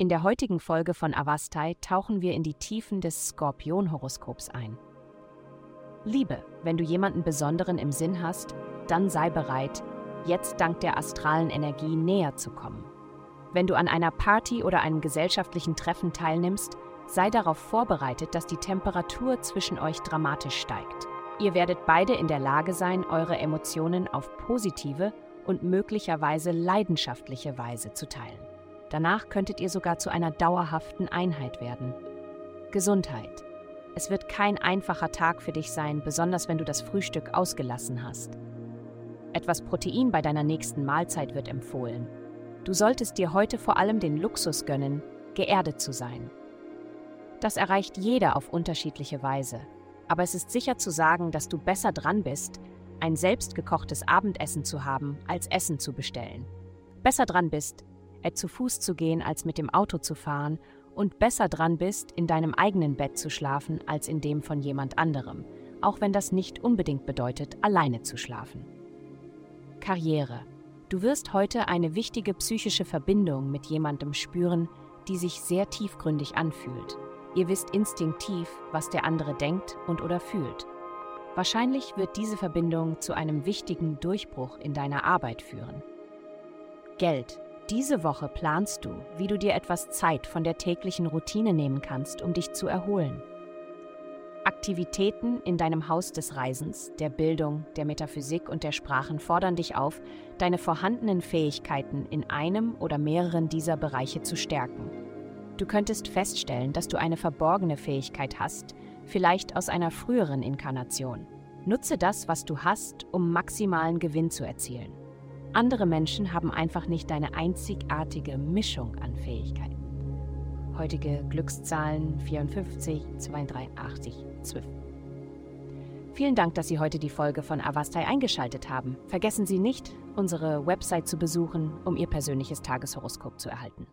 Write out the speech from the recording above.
In der heutigen Folge von Avastai tauchen wir in die Tiefen des Skorpion-Horoskops ein. Liebe, wenn du jemanden Besonderen im Sinn hast, dann sei bereit, jetzt dank der astralen Energie näher zu kommen. Wenn du an einer Party oder einem gesellschaftlichen Treffen teilnimmst, sei darauf vorbereitet, dass die Temperatur zwischen euch dramatisch steigt. Ihr werdet beide in der Lage sein, eure Emotionen auf positive und möglicherweise leidenschaftliche Weise zu teilen. Danach könntet ihr sogar zu einer dauerhaften Einheit werden. Gesundheit. Es wird kein einfacher Tag für dich sein, besonders wenn du das Frühstück ausgelassen hast. Etwas Protein bei deiner nächsten Mahlzeit wird empfohlen. Du solltest dir heute vor allem den Luxus gönnen, geerdet zu sein. Das erreicht jeder auf unterschiedliche Weise. Aber es ist sicher zu sagen, dass du besser dran bist, ein selbstgekochtes Abendessen zu haben, als Essen zu bestellen. Besser dran bist, zu Fuß zu gehen, als mit dem Auto zu fahren und besser dran bist, in deinem eigenen Bett zu schlafen, als in dem von jemand anderem, auch wenn das nicht unbedingt bedeutet, alleine zu schlafen. Karriere. Du wirst heute eine wichtige psychische Verbindung mit jemandem spüren, die sich sehr tiefgründig anfühlt. Ihr wisst instinktiv, was der andere denkt und oder fühlt. Wahrscheinlich wird diese Verbindung zu einem wichtigen Durchbruch in deiner Arbeit führen. Geld. Diese Woche planst du, wie du dir etwas Zeit von der täglichen Routine nehmen kannst, um dich zu erholen. Aktivitäten in deinem Haus des Reisens, der Bildung, der Metaphysik und der Sprachen fordern dich auf, deine vorhandenen Fähigkeiten in einem oder mehreren dieser Bereiche zu stärken. Du könntest feststellen, dass du eine verborgene Fähigkeit hast, vielleicht aus einer früheren Inkarnation. Nutze das, was du hast, um maximalen Gewinn zu erzielen. Andere Menschen haben einfach nicht deine einzigartige Mischung an Fähigkeiten. Heutige Glückszahlen 54, 82, 12. Vielen Dank, dass Sie heute die Folge von Avastai eingeschaltet haben. Vergessen Sie nicht, unsere Website zu besuchen, um Ihr persönliches Tageshoroskop zu erhalten.